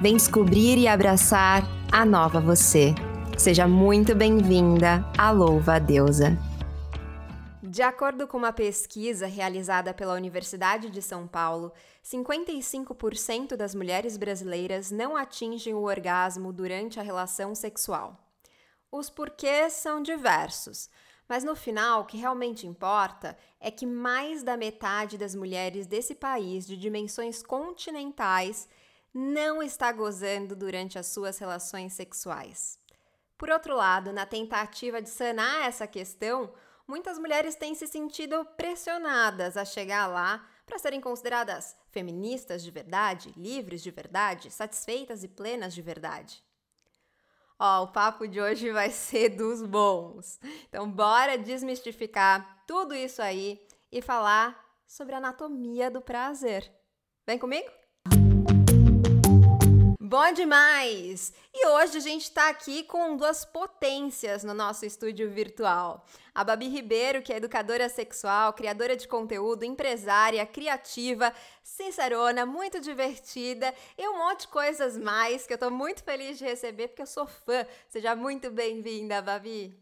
Vem descobrir e abraçar a nova você. Seja muito bem-vinda à Louva a Deusa. De acordo com uma pesquisa realizada pela Universidade de São Paulo, 55% das mulheres brasileiras não atingem o orgasmo durante a relação sexual. Os porquês são diversos, mas no final, o que realmente importa é que mais da metade das mulheres desse país de dimensões continentais não está gozando durante as suas relações sexuais. Por outro lado, na tentativa de sanar essa questão, muitas mulheres têm se sentido pressionadas a chegar lá para serem consideradas feministas de verdade, livres de verdade, satisfeitas e plenas de verdade. Ó, o papo de hoje vai ser dos bons. Então, bora desmistificar tudo isso aí e falar sobre a anatomia do prazer. Vem comigo? Bom demais! E hoje a gente está aqui com duas potências no nosso estúdio virtual. A Babi Ribeiro, que é educadora sexual, criadora de conteúdo, empresária, criativa, sincerona, muito divertida e um monte de coisas mais que eu estou muito feliz de receber porque eu sou fã. Seja muito bem-vinda, Babi!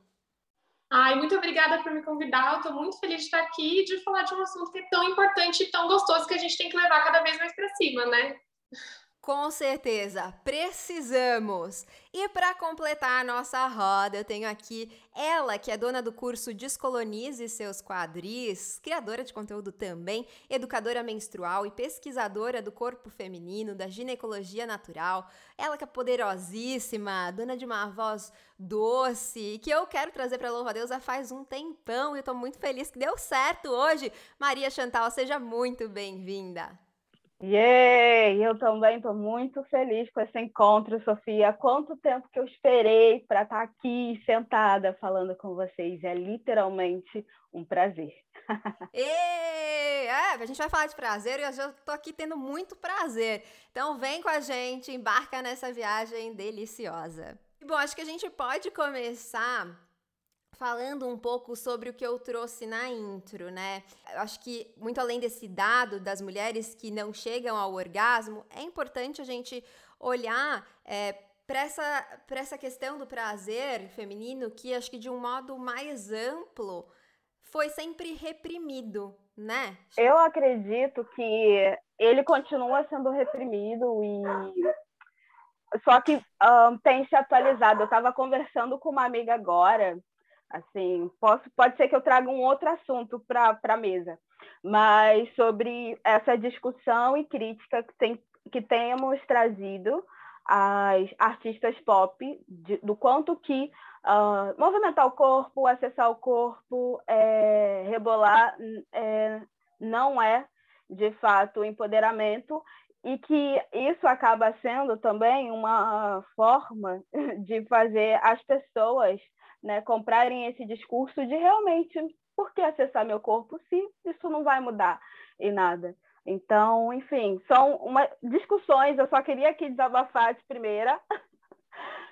Ai, muito obrigada por me convidar. Eu estou muito feliz de estar aqui e de falar de um assunto que é tão importante e tão gostoso que a gente tem que levar cada vez mais para cima, né? Com certeza, precisamos! E para completar a nossa roda, eu tenho aqui ela, que é dona do curso Descolonize Seus Quadris, criadora de conteúdo também, educadora menstrual e pesquisadora do corpo feminino, da ginecologia natural. Ela que é poderosíssima, dona de uma voz doce, que eu quero trazer para Louva Deus faz um tempão e eu tô muito feliz que deu certo hoje. Maria Chantal, seja muito bem-vinda! Yay! Eu também estou muito feliz com esse encontro, Sofia. Quanto tempo que eu esperei para estar tá aqui sentada falando com vocês. É literalmente um prazer. Ei, é, a gente vai falar de prazer e eu já estou aqui tendo muito prazer. Então vem com a gente, embarca nessa viagem deliciosa. Bom, acho que a gente pode começar falando um pouco sobre o que eu trouxe na intro, né? Eu acho que muito além desse dado das mulheres que não chegam ao orgasmo, é importante a gente olhar é, para essa, essa questão do prazer feminino que acho que de um modo mais amplo foi sempre reprimido, né? Eu acredito que ele continua sendo reprimido e só que um, tem se atualizado. Eu estava conversando com uma amiga agora Assim, posso, pode ser que eu traga um outro assunto para a mesa, mas sobre essa discussão e crítica que, tem, que temos trazido as artistas pop, de, do quanto que uh, movimentar o corpo, acessar o corpo, é, rebolar, é, não é de fato empoderamento e que isso acaba sendo também uma forma de fazer as pessoas né, comprarem esse discurso de realmente por que acessar meu corpo se isso não vai mudar em nada. Então, enfim, são uma, discussões, eu só queria aqui desabafar de primeira,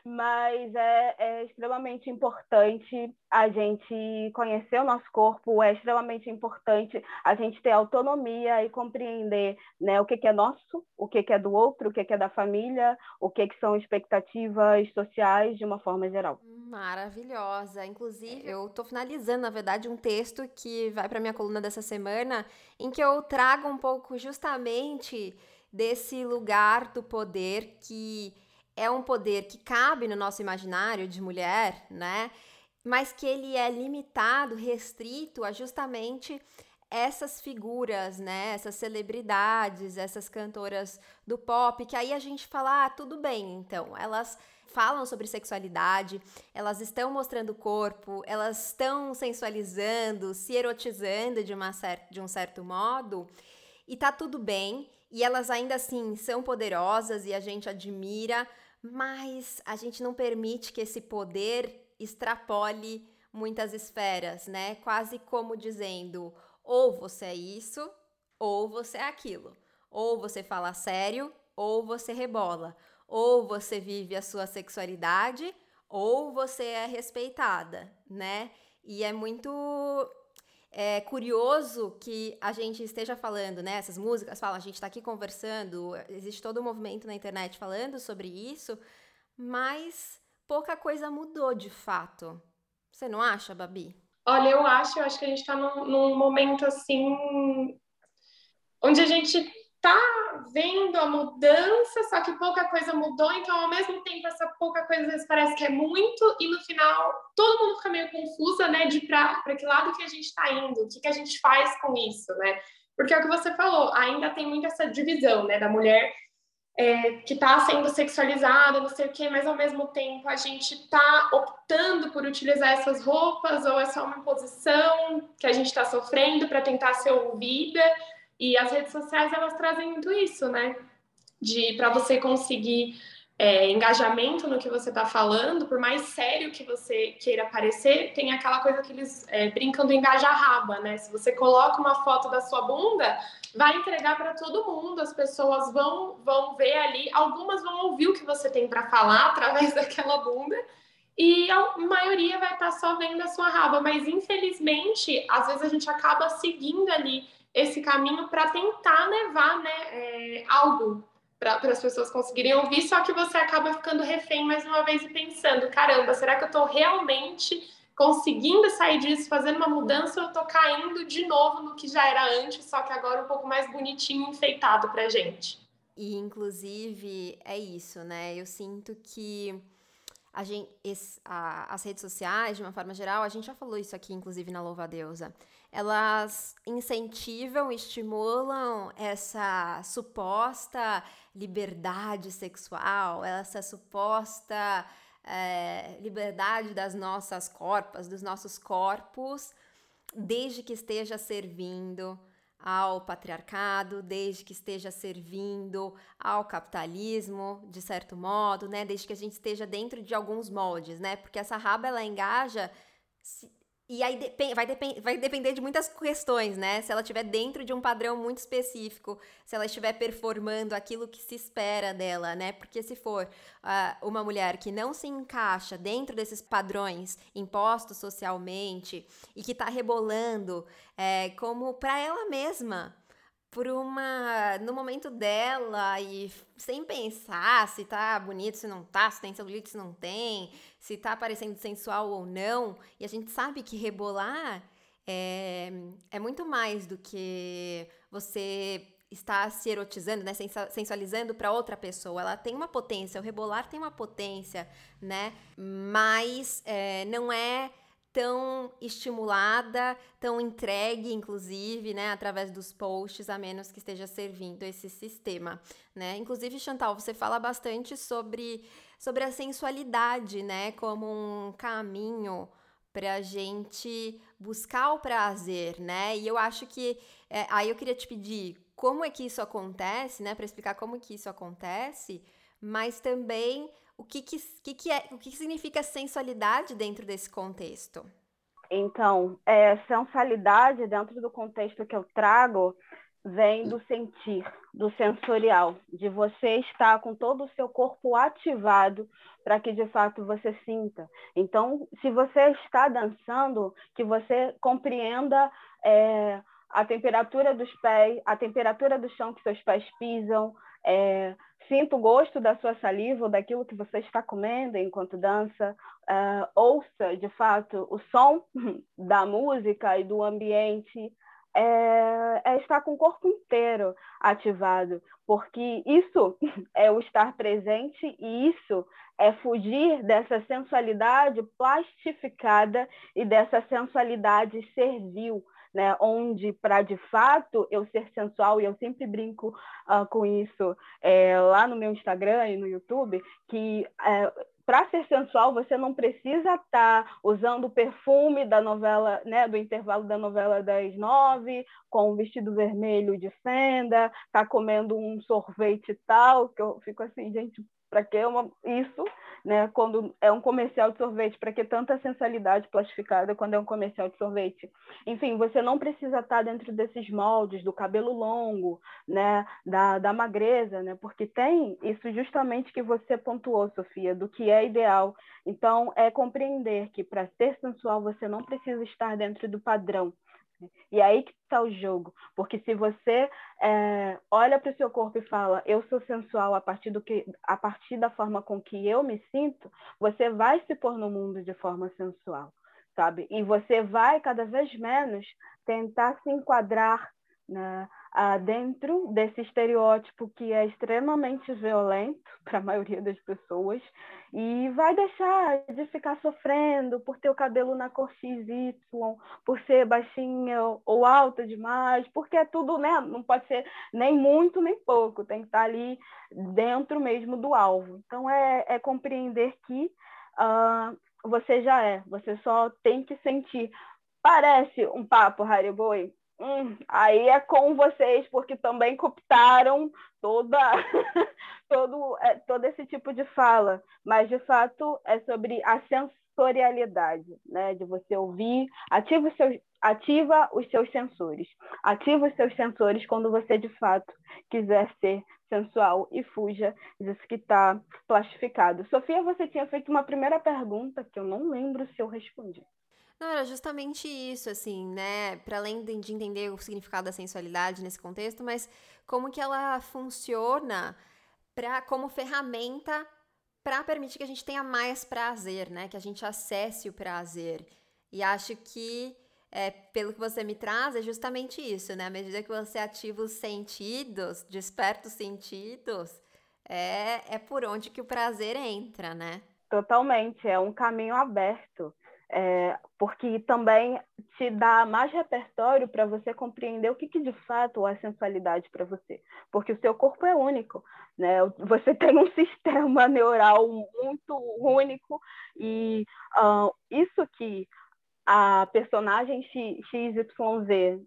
mas é, é, extremamente importante a gente conhecer o nosso corpo, é extremamente importante a gente ter autonomia e compreender né, o que, que é nosso, o que, que é do outro, o que, que é da família, o que, que são expectativas sociais de uma forma geral. Maravilhosa. Inclusive, eu estou finalizando, na verdade, um texto que vai para minha coluna dessa semana, em que eu trago um pouco justamente desse lugar do poder que é um poder que cabe no nosso imaginário de mulher, né? Mas que ele é limitado, restrito a justamente essas figuras, né? Essas celebridades, essas cantoras do pop, que aí a gente fala, ah, tudo bem, então, elas falam sobre sexualidade, elas estão mostrando o corpo, elas estão sensualizando, se erotizando de, uma cer de um certo modo, e tá tudo bem, e elas ainda assim são poderosas e a gente admira, mas a gente não permite que esse poder extrapole muitas esferas, né? Quase como dizendo: ou você é isso, ou você é aquilo. Ou você fala sério, ou você rebola. Ou você vive a sua sexualidade, ou você é respeitada, né? E é muito é curioso que a gente esteja falando, né? Essas músicas falam, a gente está aqui conversando, existe todo um movimento na internet falando sobre isso, mas pouca coisa mudou de fato. Você não acha, Babi? Olha, eu acho, eu acho que a gente está num, num momento assim onde a gente tá vendo a mudança, só que pouca coisa mudou, então ao mesmo tempo essa pouca coisa às vezes parece que é muito, e no final todo mundo fica meio confusa, né, de para que lado que a gente está indo, o que, que a gente faz com isso, né? Porque é o que você falou, ainda tem muito essa divisão, né, da mulher é, que está sendo sexualizada, não sei o quê, mas ao mesmo tempo a gente está optando por utilizar essas roupas ou é só uma imposição que a gente está sofrendo para tentar ser ouvida. E as redes sociais elas trazem muito isso, né? De para você conseguir é, engajamento no que você está falando, por mais sério que você queira parecer, tem aquela coisa que eles é, brincam do engaja-raba, né? Se você coloca uma foto da sua bunda, vai entregar para todo mundo, as pessoas vão, vão ver ali, algumas vão ouvir o que você tem para falar através daquela bunda, e a maioria vai estar tá só vendo a sua raba, mas infelizmente, às vezes a gente acaba seguindo ali esse caminho para tentar levar né, é, algo para as pessoas conseguirem ouvir, só que você acaba ficando refém mais uma vez e pensando: caramba, será que eu estou realmente conseguindo sair disso, fazendo uma mudança, ou eu estou caindo de novo no que já era antes, só que agora um pouco mais bonitinho, enfeitado para gente? E, inclusive, é isso, né? Eu sinto que a gente, esse, a, as redes sociais, de uma forma geral, a gente já falou isso aqui, inclusive, na Louva Deusa elas incentivam, estimulam essa suposta liberdade sexual, essa suposta é, liberdade das nossas corpas, dos nossos corpos, desde que esteja servindo ao patriarcado, desde que esteja servindo ao capitalismo, de certo modo, né? Desde que a gente esteja dentro de alguns moldes, né? Porque essa raba ela engaja e aí vai, depend vai depender de muitas questões, né? Se ela estiver dentro de um padrão muito específico, se ela estiver performando aquilo que se espera dela, né? Porque se for uh, uma mulher que não se encaixa dentro desses padrões impostos socialmente e que está rebolando é, como para ela mesma, por uma. no momento dela e sem pensar se tá bonito, se não tá, se tem celulite, se não tem, se tá parecendo sensual ou não. E a gente sabe que rebolar é, é muito mais do que você está se erotizando, né, sensualizando para outra pessoa. Ela tem uma potência, o rebolar tem uma potência, né? Mas é, não é tão estimulada, tão entregue, inclusive, né, através dos posts, a menos que esteja servindo esse sistema, né? Inclusive, Chantal, você fala bastante sobre, sobre a sensualidade, né, como um caminho para a gente buscar o prazer, né? E eu acho que é, aí eu queria te pedir como é que isso acontece, né, para explicar como que isso acontece, mas também o que, que, que, que, é, o que, significa sensualidade dentro desse contexto? Então, é, sensualidade, dentro do contexto que eu trago, vem do sentir, do sensorial, de você estar com todo o seu corpo ativado para que de fato você sinta. Então, se você está dançando, que você compreenda é, a temperatura dos pés, a temperatura do chão que seus pés pisam, é, sinta o gosto da sua saliva ou daquilo que você está comendo enquanto dança, uh, ouça de fato o som da música e do ambiente, é, é, estar com o corpo inteiro ativado, porque isso é o estar presente e isso é fugir dessa sensualidade plastificada e dessa sensualidade servil, né, onde para de fato eu ser sensual, e eu sempre brinco uh, com isso é, lá no meu Instagram e no YouTube, que é, para ser sensual você não precisa estar tá usando o perfume da novela, né, do intervalo da novela das nove, com um vestido vermelho de fenda, tá comendo um sorvete tal, que eu fico assim, gente, para que uma, isso? né? Quando é um comercial de sorvete, para que tanta sensualidade plastificada quando é um comercial de sorvete? Enfim, você não precisa estar dentro desses moldes do cabelo longo, né? Da, da magreza, né? Porque tem isso justamente que você pontuou, Sofia, do que é ideal. Então, é compreender que para ser sensual você não precisa estar dentro do padrão. E aí que está o jogo. Porque se você é, olha para o seu corpo e fala, eu sou sensual a partir, do que, a partir da forma com que eu me sinto, você vai se pôr no mundo de forma sensual, sabe? E você vai cada vez menos tentar se enquadrar né, ah, dentro desse estereótipo que é extremamente violento para a maioria das pessoas e vai deixar de ficar sofrendo por ter o cabelo na cor XY, por ser baixinha ou alta demais, porque é tudo, né? Não pode ser nem muito nem pouco, tem que estar ali dentro mesmo do alvo. Então é, é compreender que uh, você já é, você só tem que sentir. Parece um papo, Harry Boy, Hum, aí é com vocês, porque também cooptaram toda, todo, é, todo esse tipo de fala. Mas, de fato, é sobre a sensorialidade, né? De você ouvir, ativa os seus, ativa os seus sensores. Ativa os seus sensores quando você, de fato, quiser ser sensual e fuja disso que está plastificado. Sofia, você tinha feito uma primeira pergunta que eu não lembro se eu respondi. Não, era justamente isso, assim, né? Para além de entender o significado da sensualidade nesse contexto, mas como que ela funciona pra, como ferramenta para permitir que a gente tenha mais prazer, né? Que a gente acesse o prazer. E acho que, é, pelo que você me traz, é justamente isso, né? À medida que você ativa os sentidos, desperta os sentidos, é, é por onde que o prazer entra, né? Totalmente, é um caminho aberto é, porque também te dá mais repertório para você compreender o que, que de fato é sensualidade para você, porque o seu corpo é único, né? Você tem um sistema neural muito único e uh, isso que a personagem XYZ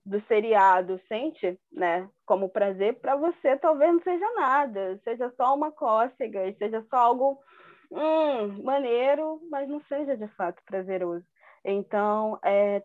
do seriado sente, né, como prazer, para você talvez não seja nada, seja só uma cócega, seja só algo hum, maneiro, mas não seja de fato prazeroso. Então, é,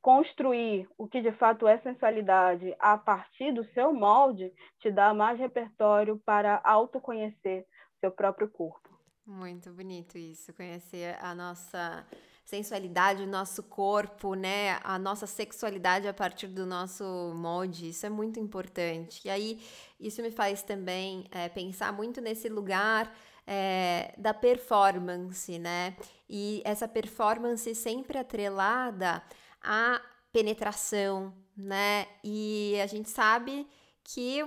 construir o que de fato é sensualidade a partir do seu molde te dá mais repertório para autoconhecer seu próprio corpo. Muito bonito isso, conhecer a nossa sensualidade, o nosso corpo, né? A nossa sexualidade a partir do nosso molde, isso é muito importante. E aí, isso me faz também é, pensar muito nesse lugar é, da performance, né? E essa performance sempre atrelada à penetração, né? E a gente sabe que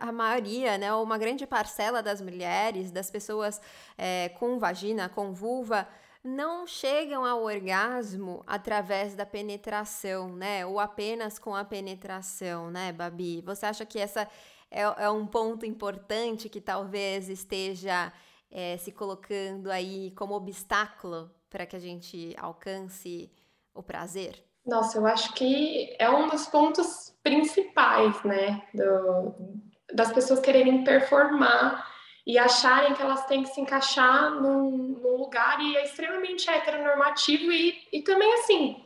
a maioria, né, uma grande parcela das mulheres, das pessoas é, com vagina, com vulva, não chegam ao orgasmo através da penetração, né? Ou apenas com a penetração, né, Babi? Você acha que essa é, é um ponto importante que talvez esteja é, se colocando aí como obstáculo para que a gente alcance o prazer? Nossa, eu acho que é um dos pontos principais, né, do, das pessoas quererem performar e acharem que elas têm que se encaixar num, num lugar e é extremamente heteronormativo e, e também assim,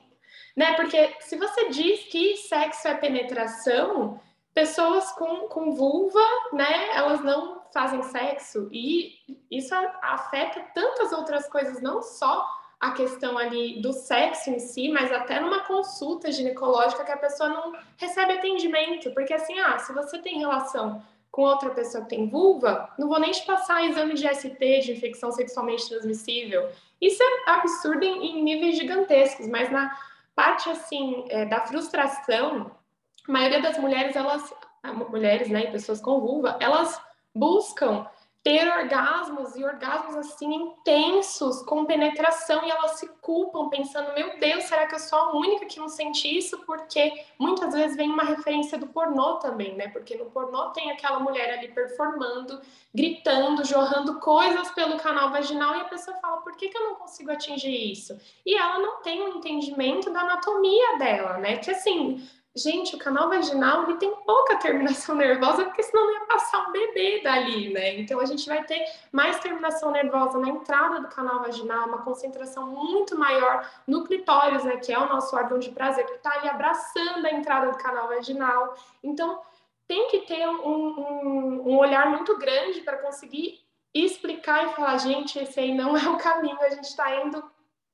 né, porque se você diz que sexo é penetração, pessoas com, com vulva, né, elas não fazem sexo e isso afeta tantas outras coisas, não só a questão ali do sexo em si, mas até numa consulta ginecológica que a pessoa não recebe atendimento, porque assim, ah, se você tem relação com outra pessoa que tem vulva, não vou nem te passar exame de ST, de infecção sexualmente transmissível. Isso é absurdo em, em níveis gigantescos, mas na parte assim é, da frustração, a maioria das mulheres, elas, mulheres, né, e pessoas com vulva, elas buscam ter orgasmos e orgasmos assim intensos, com penetração, e elas se culpam pensando: meu Deus, será que eu sou a única que não sente isso? Porque muitas vezes vem uma referência do pornô também, né? Porque no pornô tem aquela mulher ali performando, gritando, jorrando coisas pelo canal vaginal, e a pessoa fala: por que, que eu não consigo atingir isso? E ela não tem um entendimento da anatomia dela, né? Que assim Gente, o canal vaginal ele tem pouca terminação nervosa, porque senão não ia passar um bebê dali, né? Então a gente vai ter mais terminação nervosa na entrada do canal vaginal, uma concentração muito maior no clitóris, né? Que é o nosso órgão de prazer, que está ali abraçando a entrada do canal vaginal. Então tem que ter um, um, um olhar muito grande para conseguir explicar e falar, gente, esse aí não é o caminho, a gente está indo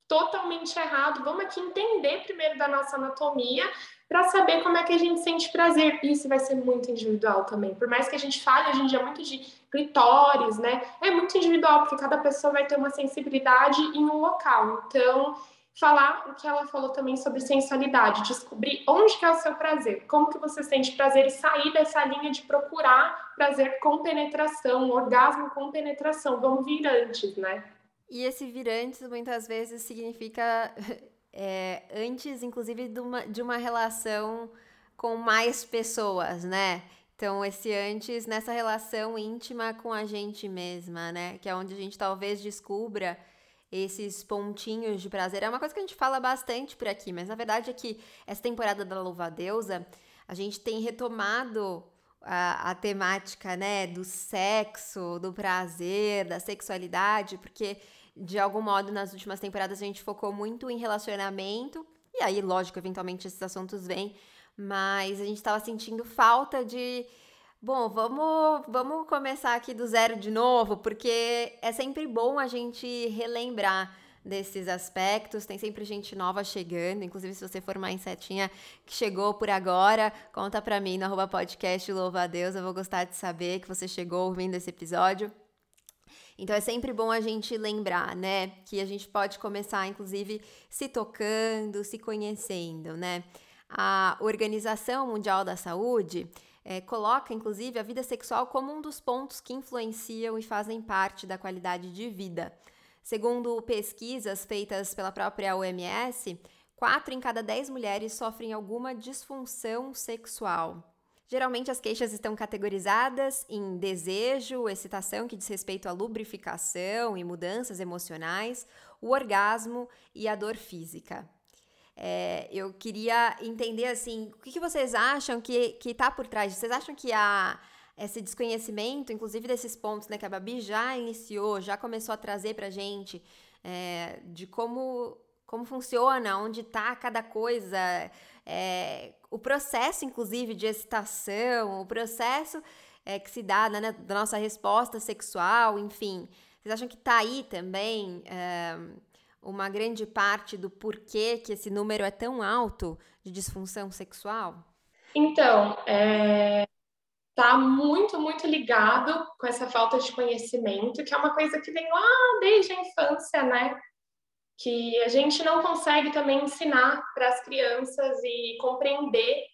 totalmente errado. Vamos aqui entender primeiro da nossa anatomia para saber como é que a gente sente prazer. Isso vai ser muito individual também. Por mais que a gente fale hoje em dia muito de clitóris, né? É muito individual, porque cada pessoa vai ter uma sensibilidade em um local. Então, falar o que ela falou também sobre sensualidade, descobrir onde que é o seu prazer, como que você sente prazer e sair dessa linha de procurar prazer com penetração, orgasmo com penetração. Vamos vir antes, né? E esse vir antes muitas vezes significa é, antes, inclusive, de uma, de uma relação com mais pessoas, né? Então, esse antes nessa relação íntima com a gente mesma, né? Que é onde a gente talvez descubra esses pontinhos de prazer. É uma coisa que a gente fala bastante por aqui, mas na verdade é que essa temporada da Louva Deusa, a gente tem retomado a, a temática, né, do sexo, do prazer, da sexualidade, porque de algum modo, nas últimas temporadas, a gente focou muito em relacionamento. E aí, lógico, eventualmente esses assuntos vêm. Mas a gente estava sentindo falta de. Bom, vamos, vamos começar aqui do zero de novo, porque é sempre bom a gente relembrar desses aspectos. Tem sempre gente nova chegando, inclusive se você for uma insetinha que chegou por agora, conta pra mim no arroba podcast Louva a Deus. Eu vou gostar de saber que você chegou ouvindo esse episódio. Então é sempre bom a gente lembrar, né, que a gente pode começar, inclusive, se tocando, se conhecendo, né? A Organização Mundial da Saúde é, coloca, inclusive, a vida sexual como um dos pontos que influenciam e fazem parte da qualidade de vida. Segundo pesquisas feitas pela própria OMS, 4 em cada 10 mulheres sofrem alguma disfunção sexual. Geralmente as queixas estão categorizadas em desejo, excitação que diz respeito à lubrificação e mudanças emocionais, o orgasmo e a dor física. É, eu queria entender assim, o que, que vocês acham que está por trás? Vocês acham que há esse desconhecimento, inclusive desses pontos né, que a Babi já iniciou, já começou a trazer para gente, é, de como, como funciona, onde está cada coisa, é, o processo, inclusive, de excitação, o processo é, que se dá né, da nossa resposta sexual, enfim. Vocês acham que está aí também é, uma grande parte do porquê que esse número é tão alto de disfunção sexual? Então, é, tá muito, muito ligado com essa falta de conhecimento, que é uma coisa que vem lá desde a infância, né? Que a gente não consegue também ensinar para as crianças e compreender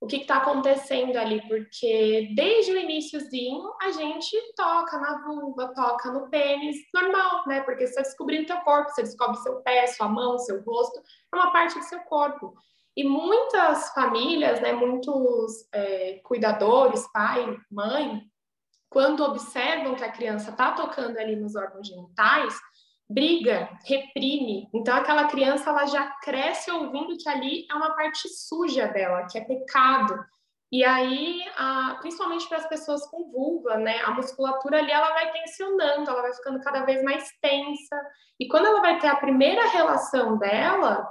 o que está acontecendo ali, porque desde o iníciozinho a gente toca na vulva, toca no pênis, normal, né? Porque você está descobrindo teu corpo, você descobre seu pé, sua mão, seu rosto, é uma parte do seu corpo. E muitas famílias, né, muitos é, cuidadores, pai, mãe, quando observam que a criança está tocando ali nos órgãos genitais, briga, reprime. Então aquela criança ela já cresce ouvindo que ali é uma parte suja dela, que é pecado. E aí, a, principalmente para as pessoas com vulva, né, a musculatura ali ela vai tensionando, ela vai ficando cada vez mais tensa. E quando ela vai ter a primeira relação dela,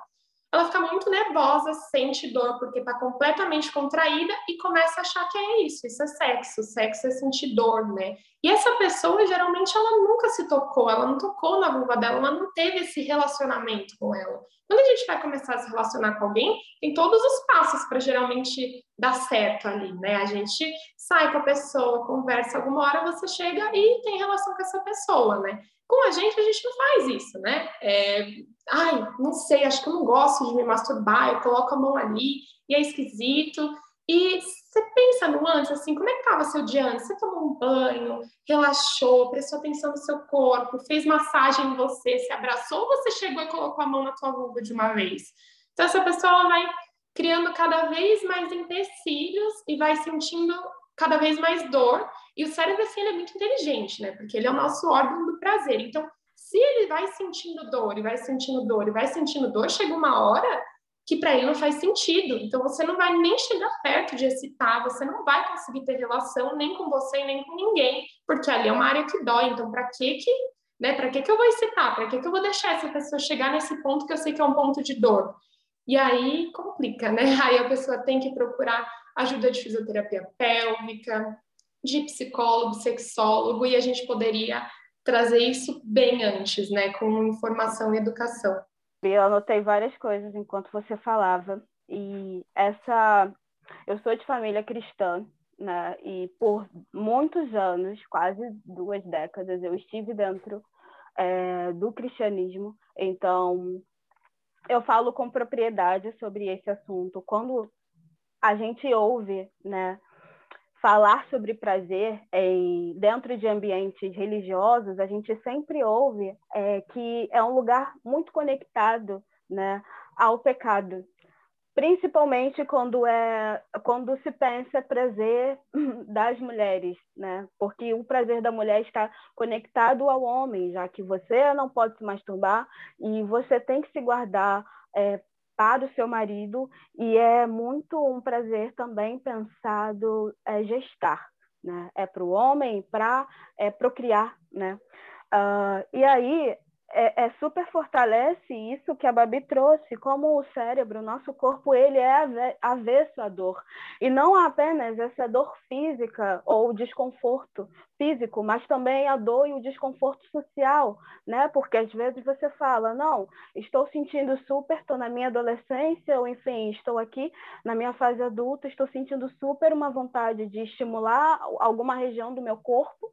ela fica muito nervosa, sente dor porque está completamente contraída e começa a achar que é isso, isso é sexo, sexo é sentir dor, né? E essa pessoa, geralmente, ela nunca se tocou, ela não tocou na vulva dela, ela não teve esse relacionamento com ela. Quando a gente vai começar a se relacionar com alguém, tem todos os passos para geralmente dar certo ali, né? A gente sai com a pessoa, conversa, alguma hora você chega e tem relação com essa pessoa, né? Com a gente, a gente não faz isso, né? É, ai, não sei, acho que eu não gosto de me masturbar, eu coloco a mão ali e é esquisito. E você pensa no antes, assim, como é que estava seu dia antes? Você tomou um banho, relaxou, prestou atenção no seu corpo, fez massagem em você, se abraçou ou você chegou e colocou a mão na tua vulva de uma vez? Então, essa pessoa vai criando cada vez mais empecilhos e vai sentindo cada vez mais dor. E o cérebro, assim, ele é muito inteligente, né? Porque ele é o nosso órgão do prazer. Então, se ele vai sentindo dor, e vai sentindo dor, e vai sentindo dor, chega uma hora que para ele não faz sentido. Então, você não vai nem chegar perto de excitar, você não vai conseguir ter relação nem com você nem com ninguém, porque ali é uma área que dói. Então, para que que, né? Para que que eu vou excitar? Para que que eu vou deixar essa pessoa chegar nesse ponto que eu sei que é um ponto de dor? E aí complica, né? Aí a pessoa tem que procurar ajuda de fisioterapia pélvica, de psicólogo, sexólogo, e a gente poderia trazer isso bem antes, né, com informação e educação. Eu anotei várias coisas enquanto você falava. E essa. Eu sou de família cristã, né? E por muitos anos, quase duas décadas, eu estive dentro é, do cristianismo. Então, eu falo com propriedade sobre esse assunto. Quando a gente ouve, né? Falar sobre prazer em, dentro de ambientes religiosos, a gente sempre ouve é, que é um lugar muito conectado né, ao pecado, principalmente quando é quando se pensa prazer das mulheres, né? Porque o prazer da mulher está conectado ao homem, já que você não pode se masturbar e você tem que se guardar é, para o seu marido e é muito um prazer também pensado é, gestar, né? É para o homem para é, procriar, né? Uh, e aí é, é, super fortalece isso que a Babi trouxe, como o cérebro, o nosso corpo, ele é avesso à dor. E não apenas essa dor física ou desconforto físico, mas também a dor e o desconforto social, né? Porque às vezes você fala, não, estou sentindo super, estou na minha adolescência, ou enfim, estou aqui na minha fase adulta, estou sentindo super uma vontade de estimular alguma região do meu corpo,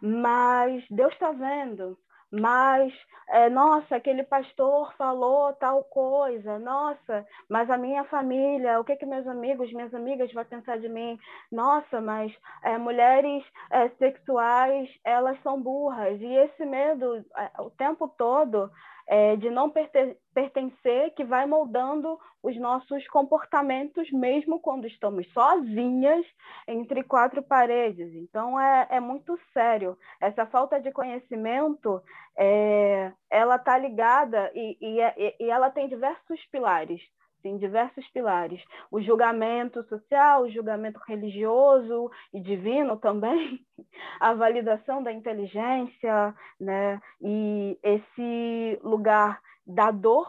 mas Deus está vendo, mas, é, nossa, aquele pastor falou tal coisa, nossa, mas a minha família, o que que meus amigos, minhas amigas vão pensar de mim? Nossa, mas é, mulheres é, sexuais, elas são burras. E esse medo, o tempo todo, é, de não pertencer, que vai moldando os nossos comportamentos, mesmo quando estamos sozinhas entre quatro paredes. Então, é, é muito sério. Essa falta de conhecimento, é, ela está ligada e, e, e ela tem diversos pilares tem diversos pilares. O julgamento social, o julgamento religioso e divino também, a validação da inteligência, né? e esse lugar da dor,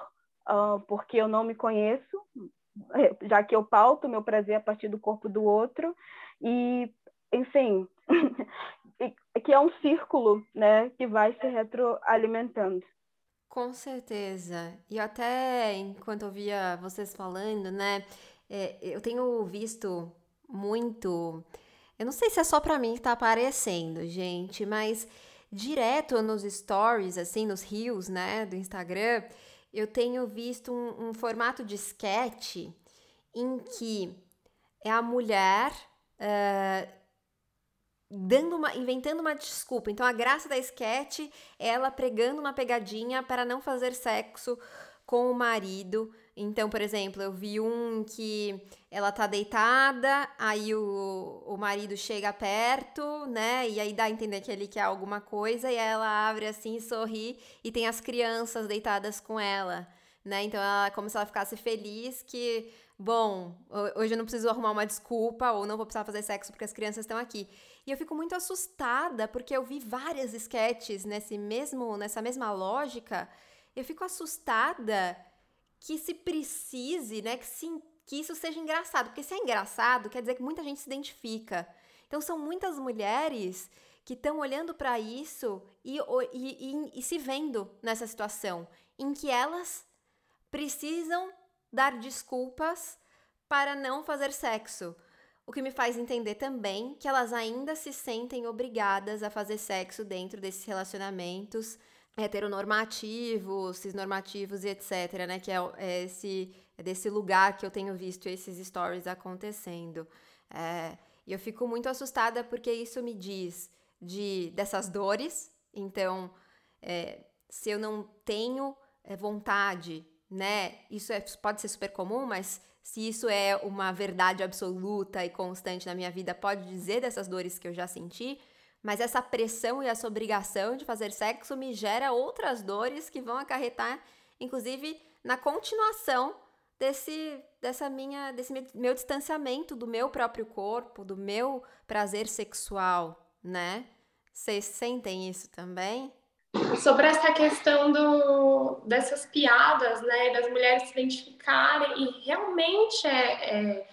uh, porque eu não me conheço, já que eu pauto meu prazer a partir do corpo do outro, e, enfim, que é um círculo né? que vai se retroalimentando. Com certeza. E até enquanto eu via vocês falando, né, é, eu tenho visto muito. Eu não sei se é só para mim que tá aparecendo, gente, mas direto nos stories, assim, nos reels, né, do Instagram, eu tenho visto um, um formato de sketch em que é a mulher. Uh, dando uma, inventando uma desculpa. Então a graça da sketch é ela pregando uma pegadinha para não fazer sexo com o marido. Então, por exemplo, eu vi um que ela tá deitada, aí o, o marido chega perto, né? E aí dá a entender que ele quer alguma coisa, e ela abre assim, sorri, e tem as crianças deitadas com ela, né? Então, ela, como se ela ficasse feliz que, bom, hoje eu não preciso arrumar uma desculpa, ou não vou precisar fazer sexo porque as crianças estão aqui. E eu fico muito assustada porque eu vi várias sketches nesse mesmo, nessa mesma lógica. Eu fico assustada que se precise, né, que, se, que isso seja engraçado, porque se é engraçado, quer dizer que muita gente se identifica. Então são muitas mulheres que estão olhando para isso e, e, e, e se vendo nessa situação em que elas precisam dar desculpas para não fazer sexo o que me faz entender também que elas ainda se sentem obrigadas a fazer sexo dentro desses relacionamentos heteronormativos, cisnormativos e etc, né? Que é, é esse é desse lugar que eu tenho visto esses stories acontecendo. É, e eu fico muito assustada porque isso me diz de dessas dores. Então, é, se eu não tenho é, vontade, né? Isso é, pode ser super comum, mas se isso é uma verdade absoluta e constante na minha vida, pode dizer dessas dores que eu já senti, mas essa pressão e essa obrigação de fazer sexo me gera outras dores que vão acarretar, inclusive, na continuação desse dessa minha desse meu distanciamento do meu próprio corpo, do meu prazer sexual, né? Vocês sentem isso também? Sobre essa questão do, dessas piadas, né, das mulheres se identificarem e realmente é, é,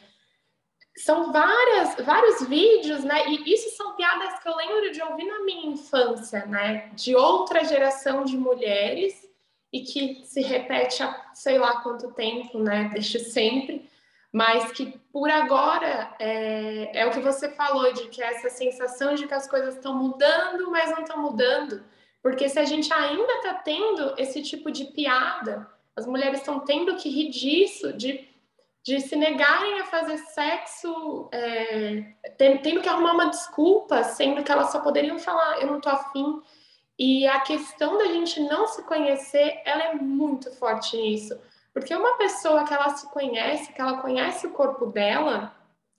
são várias, vários vídeos, né, e isso são piadas que eu lembro de ouvir na minha infância, né, de outra geração de mulheres e que se repete há sei lá quanto tempo, né? Desde sempre, mas que por agora é, é o que você falou, de que essa sensação de que as coisas estão mudando, mas não estão mudando. Porque se a gente ainda está tendo esse tipo de piada, as mulheres estão tendo que rir disso, de, de se negarem a fazer sexo, é, tendo que arrumar uma desculpa, sendo que elas só poderiam falar, eu não tô afim. E a questão da gente não se conhecer, ela é muito forte nisso. Porque uma pessoa que ela se conhece, que ela conhece o corpo dela,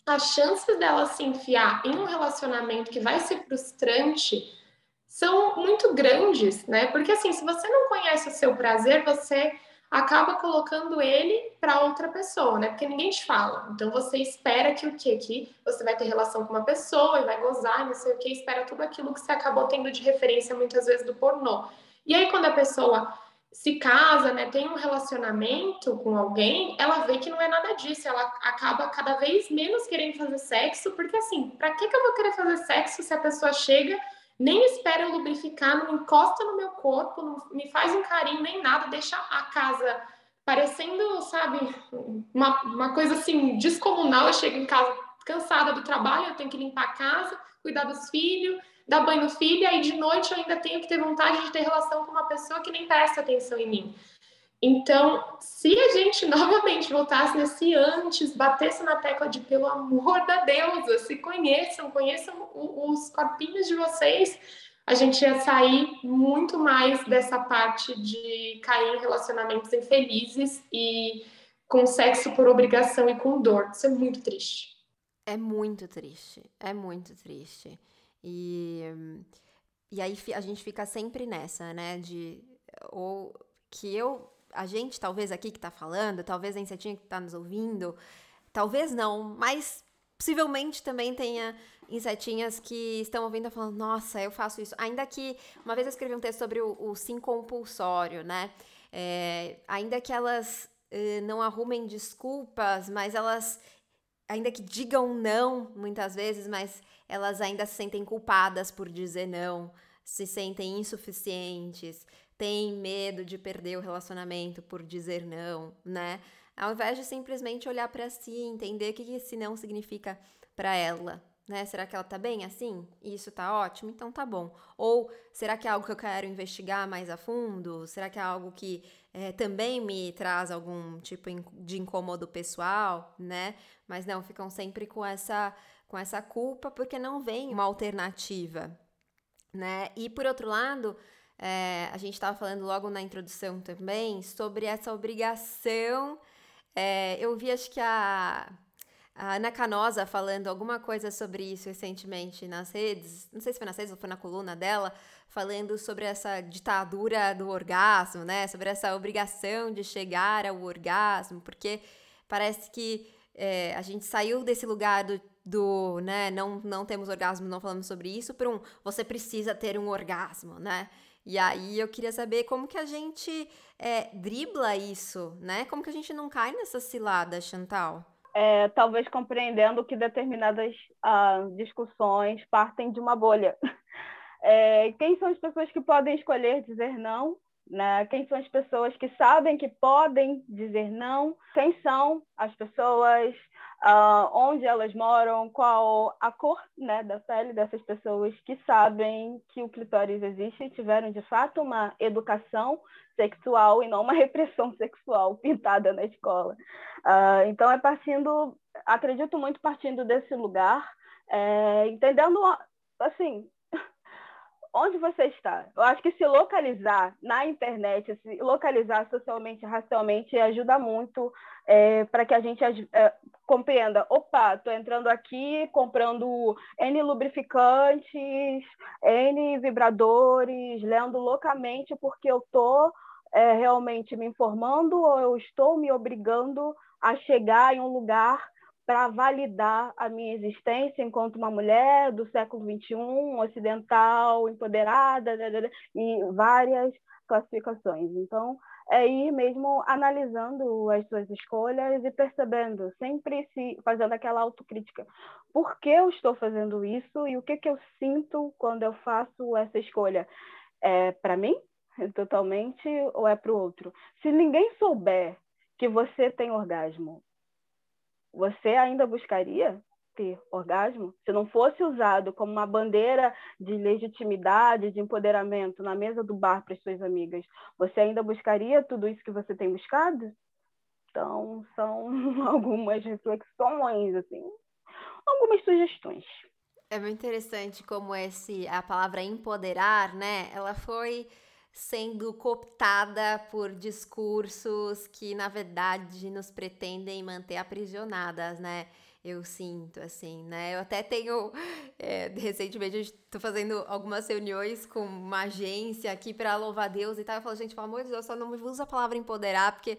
as chances dela se enfiar em um relacionamento que vai ser frustrante são muito grandes, né? Porque assim, se você não conhece o seu prazer, você acaba colocando ele para outra pessoa, né? Porque ninguém te fala. Então você espera que o quê? Que você vai ter relação com uma pessoa e vai gozar, não sei o que, espera tudo aquilo que você acabou tendo de referência muitas vezes do pornô. E aí quando a pessoa se casa, né, tem um relacionamento com alguém, ela vê que não é nada disso, ela acaba cada vez menos querendo fazer sexo, porque assim, para que que eu vou querer fazer sexo se a pessoa chega nem espera eu lubrificar, não encosta no meu corpo, não me faz um carinho nem nada, deixa a casa parecendo, sabe, uma, uma coisa assim descomunal. Eu chego em casa cansada do trabalho, eu tenho que limpar a casa, cuidar dos filhos, dar banho no filho, e aí de noite eu ainda tenho que ter vontade de ter relação com uma pessoa que nem presta atenção em mim. Então, se a gente novamente voltasse nesse antes, batesse na tecla de pelo amor da deusa, se conheçam, conheçam os corpinhos de vocês, a gente ia sair muito mais dessa parte de cair em relacionamentos infelizes e com sexo por obrigação e com dor. Isso é muito triste. É muito triste, é muito triste. E, e aí a gente fica sempre nessa, né? De ou que eu a gente, talvez aqui que tá falando, talvez a Insetinha que tá nos ouvindo, talvez não, mas possivelmente também tenha insetinhas que estão ouvindo e falando, nossa, eu faço isso. Ainda que, uma vez eu escrevi um texto sobre o, o sim compulsório, né? É, ainda que elas uh, não arrumem desculpas, mas elas, ainda que digam não, muitas vezes, mas elas ainda se sentem culpadas por dizer não, se sentem insuficientes, tem medo de perder o relacionamento por dizer não, né? Ao invés de simplesmente olhar para si, entender o que esse não significa para ela, né? Será que ela tá bem assim? Isso tá ótimo? Então tá bom. Ou será que é algo que eu quero investigar mais a fundo? Será que é algo que é, também me traz algum tipo de incômodo pessoal, né? Mas não, ficam sempre com essa com essa culpa porque não vem uma alternativa, né? E por outro lado, é, a gente estava falando logo na introdução também sobre essa obrigação. É, eu vi, acho que a, a Ana Canosa falando alguma coisa sobre isso recentemente nas redes, não sei se foi nas redes ou foi na coluna dela, falando sobre essa ditadura do orgasmo, né? Sobre essa obrigação de chegar ao orgasmo, porque parece que é, a gente saiu desse lugar do, do né, não, não temos orgasmo, não falamos sobre isso, para um você precisa ter um orgasmo, né? E aí eu queria saber como que a gente é, dribla isso, né? Como que a gente não cai nessa cilada, Chantal? É, talvez compreendendo que determinadas uh, discussões partem de uma bolha. É, quem são as pessoas que podem escolher dizer não? Né? Quem são as pessoas que sabem que podem dizer não? Quem são as pessoas uh, onde elas moram, qual a cor né, da pele dessas pessoas que sabem que o clitóris existe e tiveram de fato uma educação sexual e não uma repressão sexual pintada na escola. Uh, então é partindo, acredito muito partindo desse lugar, é, entendendo assim onde você está. Eu acho que se localizar na internet, se localizar socialmente, racialmente, ajuda muito é, para que a gente é, compreenda. Opa, estou entrando aqui comprando N lubrificantes, N vibradores, lendo loucamente porque eu estou é, realmente me informando ou eu estou me obrigando a chegar em um lugar para validar a minha existência enquanto uma mulher do século XXI, ocidental, empoderada, e várias classificações. Então, é ir mesmo analisando as suas escolhas e percebendo, sempre se fazendo aquela autocrítica. Por que eu estou fazendo isso e o que, que eu sinto quando eu faço essa escolha? É para mim? totalmente ou é para o outro? Se ninguém souber que você tem orgasmo, você ainda buscaria ter orgasmo? Se não fosse usado como uma bandeira de legitimidade, de empoderamento na mesa do bar para as suas amigas, você ainda buscaria tudo isso que você tem buscado? Então, são algumas reflexões, assim, algumas sugestões. É muito interessante como esse a palavra empoderar, né? Ela foi sendo cooptada por discursos que, na verdade, nos pretendem manter aprisionadas, né? Eu sinto, assim, né? Eu até tenho. É, recentemente, eu estou fazendo algumas reuniões com uma agência aqui para louvar Deus e tal. Eu falo, gente, pelo amor de Deus, só não usa a palavra empoderar, porque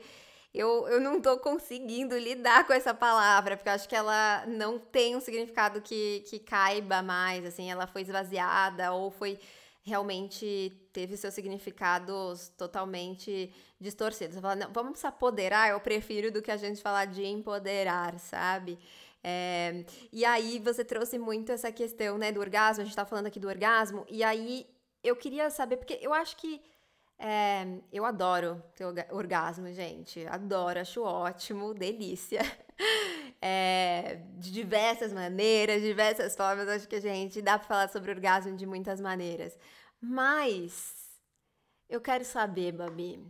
eu, eu não tô conseguindo lidar com essa palavra, porque eu acho que ela não tem um significado que, que caiba mais, assim, ela foi esvaziada ou foi realmente teve seus significados totalmente distorcidos. Falo, não, vamos se apoderar, eu prefiro do que a gente falar de empoderar, sabe? É, e aí você trouxe muito essa questão, né, do orgasmo, a gente tá falando aqui do orgasmo, e aí eu queria saber, porque eu acho que é, eu adoro ter orgasmo, gente. Adoro, acho ótimo, delícia. É, de diversas maneiras, de diversas formas. Acho que a gente dá para falar sobre orgasmo de muitas maneiras. Mas eu quero saber, Babi,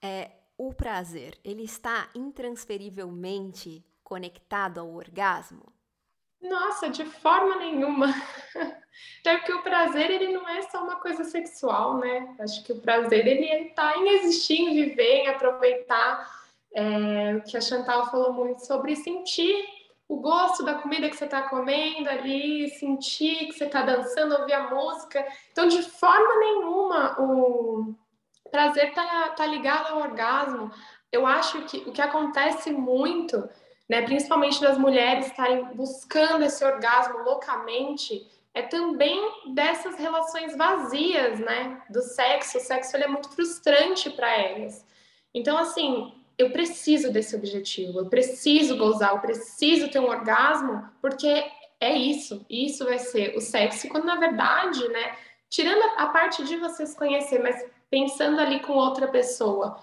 é, o prazer, ele está intransferivelmente conectado ao orgasmo? Nossa, de forma nenhuma. Até porque o prazer, ele não é só uma coisa sexual, né? Acho que o prazer, ele está em existir, em viver, em aproveitar. É, o que a Chantal falou muito sobre sentir o gosto da comida que você está comendo ali, sentir que você está dançando, ouvir a música. Então, de forma nenhuma, o prazer está tá ligado ao orgasmo. Eu acho que o que acontece muito né, principalmente das mulheres estarem buscando esse orgasmo loucamente, é também dessas relações vazias, né, do sexo. O sexo ele é muito frustrante para elas. Então, assim, eu preciso desse objetivo, eu preciso gozar, eu preciso ter um orgasmo, porque é isso, isso vai ser o sexo. Quando na verdade, né, tirando a parte de você se conhecer, mas pensando ali com outra pessoa,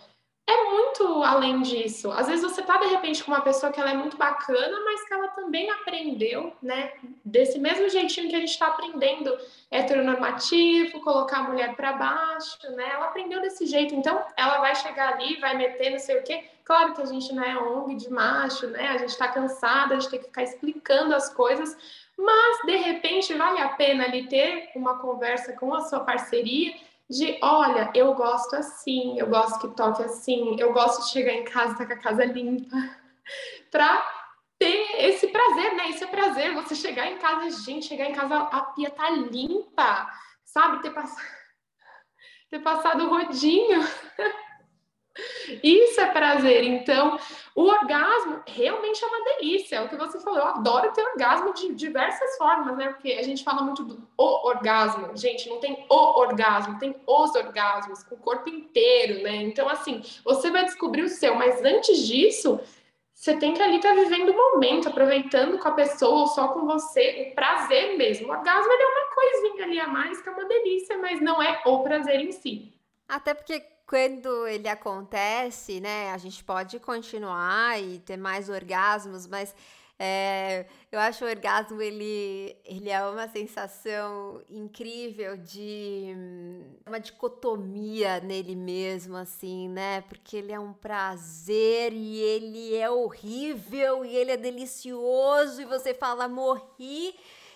é muito além disso. Às vezes você tá de repente com uma pessoa que ela é muito bacana, mas que ela também aprendeu, né, desse mesmo jeitinho que a gente está aprendendo heteronormativo, colocar a mulher para baixo, né? Ela aprendeu desse jeito, então ela vai chegar ali, vai meter não sei o quê. Claro que a gente não é ONG de macho, né? A gente está cansada, gente tem que ficar explicando as coisas, mas de repente vale a pena ali ter uma conversa com a sua parceria de olha, eu gosto assim, eu gosto que toque assim, eu gosto de chegar em casa e tá com a casa limpa, pra ter esse prazer, né? Isso é prazer, você chegar em casa, gente, chegar em casa, a pia tá limpa, sabe? Ter, pass... ter passado rodinho. Isso é prazer. Então, o orgasmo realmente é uma delícia. É o que você falou. Eu adoro ter orgasmo de diversas formas, né? Porque a gente fala muito do o orgasmo. Gente, não tem o orgasmo, tem os orgasmos, com o corpo inteiro, né? Então, assim, você vai descobrir o seu, mas antes disso, você tem que ali estar tá vivendo o momento, aproveitando com a pessoa ou só com você, o prazer mesmo. O orgasmo é uma coisinha ali a mais, que é uma delícia, mas não é o prazer em si. Até porque quando ele acontece, né, a gente pode continuar e ter mais orgasmos, mas é, eu acho o orgasmo ele, ele é uma sensação incrível de uma dicotomia nele mesmo, assim, né? Porque ele é um prazer e ele é horrível e ele é delicioso e você fala morri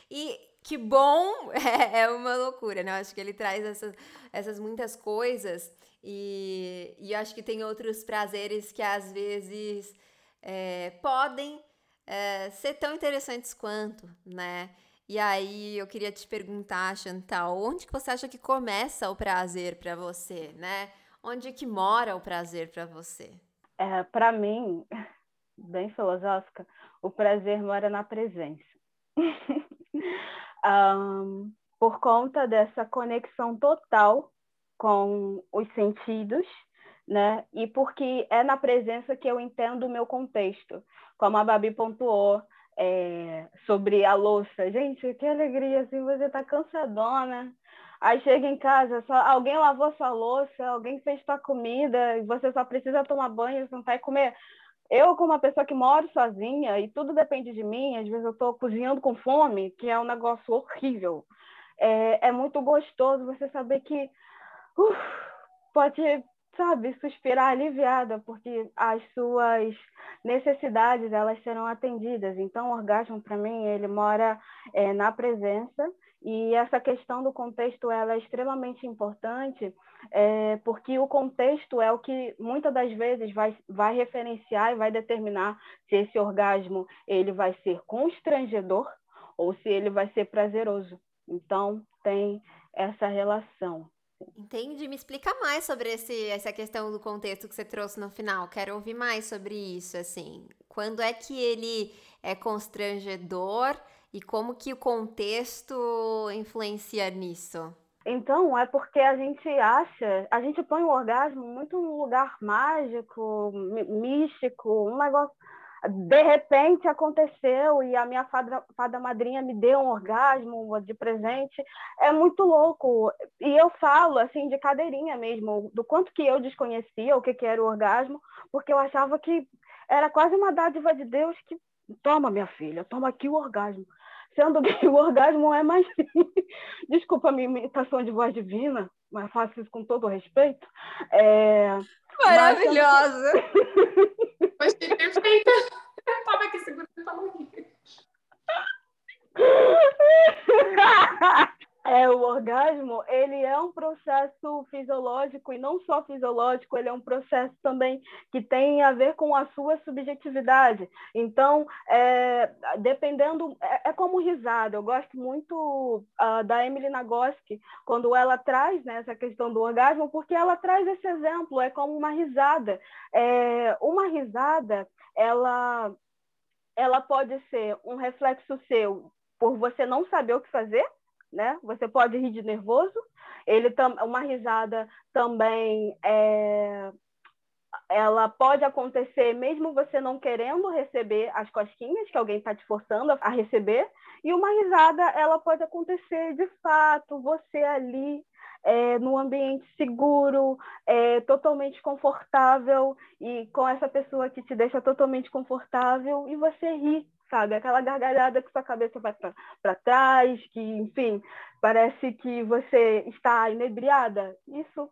e que bom é, é uma loucura, né? Eu acho que ele traz essas, essas muitas coisas e, e acho que tem outros prazeres que às vezes é, podem é, ser tão interessantes quanto, né? E aí eu queria te perguntar, Chantal, onde que você acha que começa o prazer para você, né? Onde que mora o prazer para você? É, para mim, bem filosófica, o prazer mora na presença. um, por conta dessa conexão total com os sentidos, né? E porque é na presença que eu entendo o meu contexto, como a Babi pontuou é, sobre a louça. Gente, que alegria, assim, você tá cansadona, Aí chega em casa, só, alguém lavou sua louça, alguém fez sua comida, e você só precisa tomar banho, sentar e comer. Eu, como uma pessoa que mora sozinha e tudo depende de mim, às vezes eu estou cozinhando com fome, que é um negócio horrível. É, é muito gostoso você saber que uf, pode, sabe, suspirar aliviada, porque as suas necessidades elas serão atendidas. Então, o orgasmo, para mim, ele mora é, na presença e essa questão do contexto ela é extremamente importante, é, porque o contexto é o que muitas das vezes vai, vai referenciar e vai determinar se esse orgasmo ele vai ser constrangedor ou se ele vai ser prazeroso. Então, tem essa relação. Entendi. Me explica mais sobre esse, essa questão do contexto que você trouxe no final. Quero ouvir mais sobre isso, assim. Quando é que ele é constrangedor e como que o contexto influencia nisso? Então, é porque a gente acha, a gente põe o orgasmo muito num lugar mágico, místico, um negócio. De repente aconteceu e a minha fada, fada madrinha me deu um orgasmo de presente. É muito louco. E eu falo, assim, de cadeirinha mesmo, do quanto que eu desconhecia o que, que era o orgasmo, porque eu achava que era quase uma dádiva de Deus que toma, minha filha, toma aqui o orgasmo sendo que o orgasmo é mais. Desculpa a minha imitação de voz divina, mas faço isso com todo o respeito. É... Maravilhosa! Mas... perfeita! Eu estava aqui segurando para não rir. É, o orgasmo, ele é um processo fisiológico e não só fisiológico, ele é um processo também que tem a ver com a sua subjetividade. Então, é, dependendo, é, é, como risada. Eu gosto muito uh, da Emily Nagoski quando ela traz né, essa questão do orgasmo, porque ela traz esse exemplo, é como uma risada. É, uma risada, ela, ela pode ser um reflexo seu por você não saber o que fazer, né? Você pode rir de nervoso. Ele tam, uma risada também é, ela pode acontecer mesmo você não querendo receber as cosquinhas que alguém está te forçando a receber. E uma risada ela pode acontecer de fato você ali é, num ambiente seguro, é, totalmente confortável e com essa pessoa que te deixa totalmente confortável e você ri sabe? Aquela gargalhada que sua cabeça vai para trás, que, enfim, parece que você está inebriada. Isso.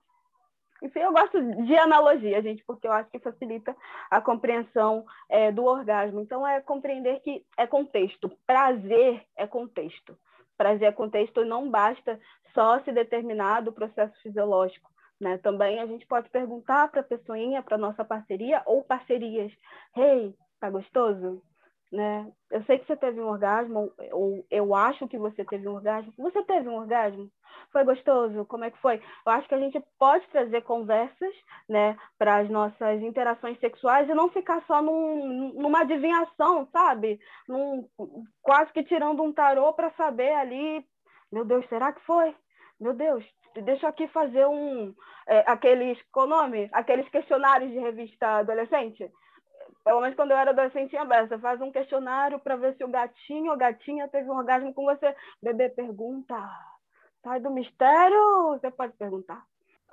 Enfim, eu gosto de analogia, gente, porque eu acho que facilita a compreensão é, do orgasmo. Então, é compreender que é contexto. Prazer é contexto. Prazer é contexto, não basta só se determinar do processo fisiológico. Né? Também a gente pode perguntar para a pessoinha, para nossa parceria ou parcerias: Hey, tá gostoso? Né? Eu sei que você teve um orgasmo, ou eu acho que você teve um orgasmo. Você teve um orgasmo? Foi gostoso? Como é que foi? Eu acho que a gente pode trazer conversas, né, para as nossas interações sexuais e não ficar só num, numa adivinhação, sabe? Num, quase que tirando um tarô para saber ali, meu Deus, será que foi? Meu Deus, deixa eu aqui fazer um é, aqueles, qual nome? Aqueles questionários de revista adolescente pelo menos quando eu era adolescente, tinha Você faz um questionário para ver se o gatinho ou gatinha teve um orgasmo com você. Bebê pergunta. Sai do mistério, você pode perguntar.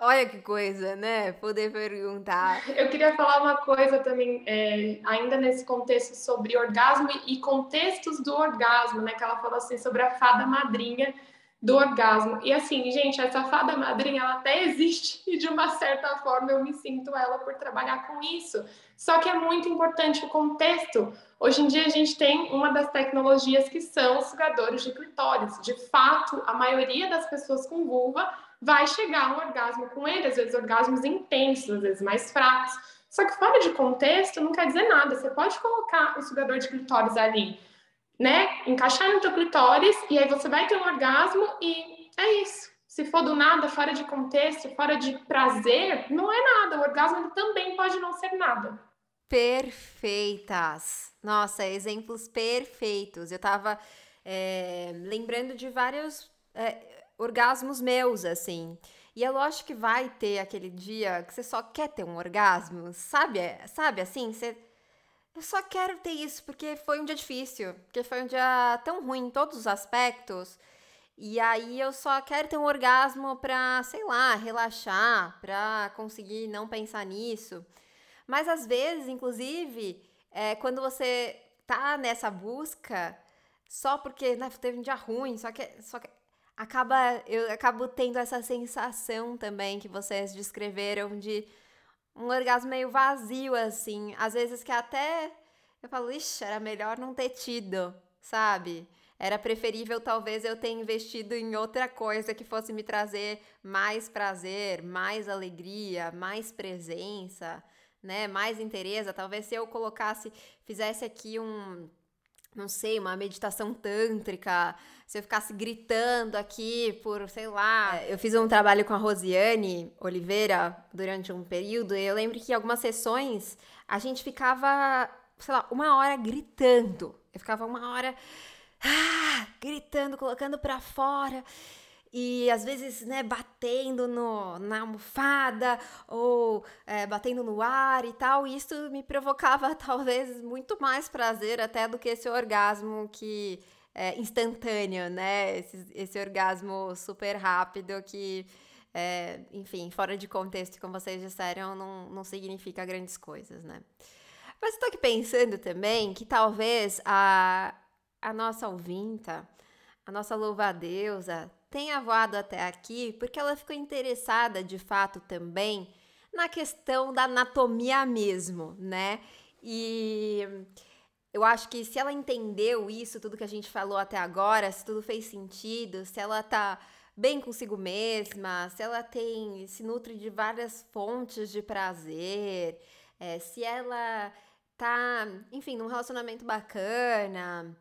Olha que coisa, né? Poder perguntar. Eu queria falar uma coisa também, é, ainda nesse contexto sobre orgasmo e contextos do orgasmo, né? Que ela falou assim sobre a fada madrinha do orgasmo. E assim, gente, essa fada madrinha, ela até existe e de uma certa forma eu me sinto ela por trabalhar com isso. Só que é muito importante o contexto. Hoje em dia a gente tem uma das tecnologias que são os sugadores de clitóris. De fato, a maioria das pessoas com vulva vai chegar a um orgasmo com ele, às vezes orgasmos intensos, às vezes mais fracos. Só que fora de contexto não quer dizer nada. Você pode colocar o sugador de clitóris ali né, encaixar no teu clitóris e aí você vai ter um orgasmo e é isso. Se for do nada, fora de contexto, fora de prazer, não é nada. O orgasmo também pode não ser nada. Perfeitas. Nossa, exemplos perfeitos. Eu tava é, lembrando de vários é, orgasmos meus, assim. E é lógico que vai ter aquele dia que você só quer ter um orgasmo, sabe? Sabe assim? Você eu só quero ter isso porque foi um dia difícil, porque foi um dia tão ruim em todos os aspectos. E aí eu só quero ter um orgasmo pra, sei lá, relaxar, pra conseguir não pensar nisso. Mas às vezes, inclusive, é, quando você tá nessa busca, só porque né, teve um dia ruim, só que, só que acaba, eu acabo tendo essa sensação também que vocês descreveram de um orgasmo meio vazio, assim. Às vezes que até eu falo, ixi, era melhor não ter tido, sabe? Era preferível talvez eu ter investido em outra coisa que fosse me trazer mais prazer, mais alegria, mais presença, né? Mais interesse. Talvez se eu colocasse, fizesse aqui um, não sei, uma meditação tântrica, se eu ficasse gritando aqui por, sei lá. Eu fiz um trabalho com a Rosiane Oliveira durante um período e eu lembro que algumas sessões a gente ficava, sei lá, uma hora gritando. Eu ficava uma hora ah, gritando, colocando para fora e às vezes, né, batendo no, na almofada ou é, batendo no ar e tal. E isso me provocava talvez muito mais prazer até do que esse orgasmo que é instantâneo, né? Esse, esse orgasmo super rápido que, é, enfim, fora de contexto, como vocês disseram, não, não significa grandes coisas, né? Mas estou aqui pensando também que talvez a, a nossa ouvinta, a nossa louva-deusa, tenha voado até aqui porque ela ficou interessada de fato também na questão da anatomia mesmo, né? E eu acho que se ela entendeu isso, tudo que a gente falou até agora, se tudo fez sentido, se ela tá bem consigo mesma, se ela tem se nutre de várias fontes de prazer, é, se ela tá, enfim, num relacionamento bacana,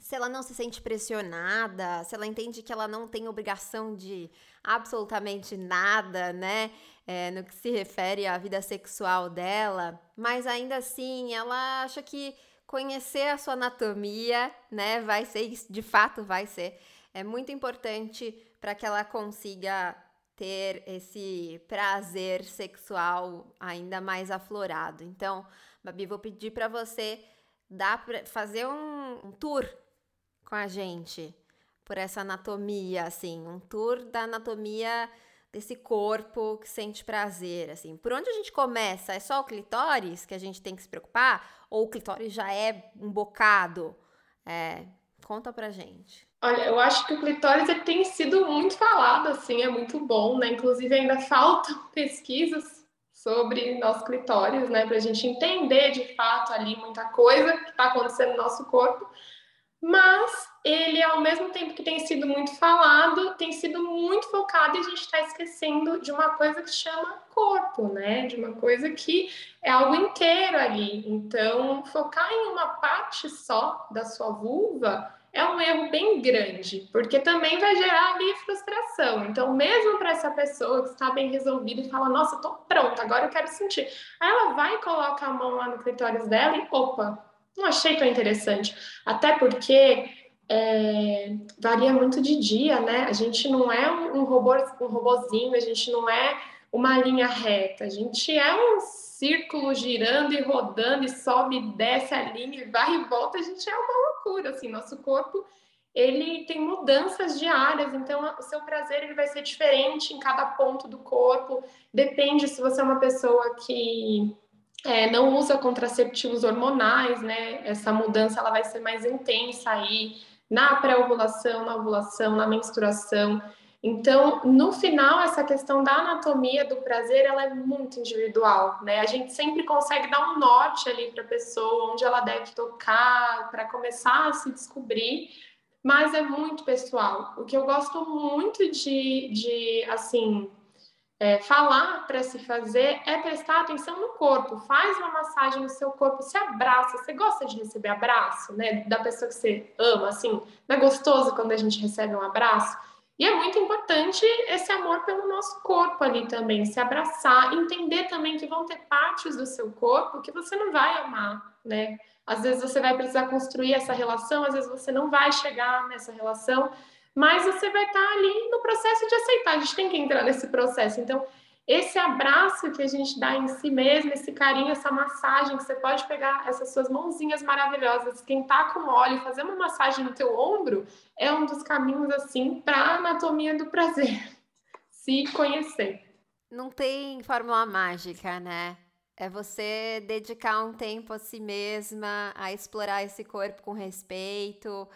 se ela não se sente pressionada, se ela entende que ela não tem obrigação de absolutamente nada, né? É, no que se refere à vida sexual dela, mas ainda assim ela acha que conhecer a sua anatomia, né, vai ser, de fato vai ser, é muito importante para que ela consiga ter esse prazer sexual ainda mais aflorado. Então, Babi, vou pedir para você dar pra fazer um, um tour com a gente por essa anatomia, assim, um tour da anatomia desse corpo que sente prazer, assim. Por onde a gente começa? É só o clitóris que a gente tem que se preocupar? Ou o clitóris já é um bocado? É, conta pra gente. Olha, eu acho que o clitóris ele tem sido muito falado, assim, é muito bom, né? Inclusive ainda faltam pesquisas sobre nosso clitóris, né? Pra gente entender de fato ali muita coisa que está acontecendo no nosso corpo mas ele, ao mesmo tempo que tem sido muito falado, tem sido muito focado e a gente está esquecendo de uma coisa que chama corpo, né? De uma coisa que é algo inteiro ali. Então, focar em uma parte só da sua vulva é um erro bem grande, porque também vai gerar ali frustração. Então, mesmo para essa pessoa que está bem resolvida e fala, nossa, tô pronta, agora eu quero sentir. Aí ela vai coloca a mão lá no clitóris dela e, opa, não achei tão interessante. Até porque é, varia muito de dia, né? A gente não é um, robô, um a gente não é uma linha reta, a gente é um círculo girando e rodando e sobe e desce a linha e vai e volta, a gente é uma loucura, assim, nosso corpo ele tem mudanças diárias, então o seu prazer ele vai ser diferente em cada ponto do corpo, depende se você é uma pessoa que é, não usa contraceptivos hormonais, né? Essa mudança ela vai ser mais intensa aí na pré-ovulação, na ovulação, na menstruação. Então, no final, essa questão da anatomia do prazer, ela é muito individual, né? A gente sempre consegue dar um norte ali para a pessoa, onde ela deve tocar, para começar a se descobrir, mas é muito pessoal. O que eu gosto muito de, de assim, é, falar para se fazer é prestar atenção no corpo. Faz uma massagem no seu corpo, se abraça. Você gosta de receber abraço, né? Da pessoa que você ama, assim. Não é gostoso quando a gente recebe um abraço? E é muito importante esse amor pelo nosso corpo ali também, se abraçar, entender também que vão ter partes do seu corpo que você não vai amar, né? Às vezes você vai precisar construir essa relação, às vezes você não vai chegar nessa relação mas você vai estar ali no processo de aceitar. A gente tem que entrar nesse processo. Então, esse abraço que a gente dá em si mesmo, esse carinho, essa massagem, que você pode pegar essas suas mãozinhas maravilhosas, esquentar com óleo, fazer uma massagem no teu ombro, é um dos caminhos, assim, para a anatomia do prazer. Se conhecer. Não tem fórmula mágica, né? É você dedicar um tempo a si mesma, a explorar esse corpo com respeito,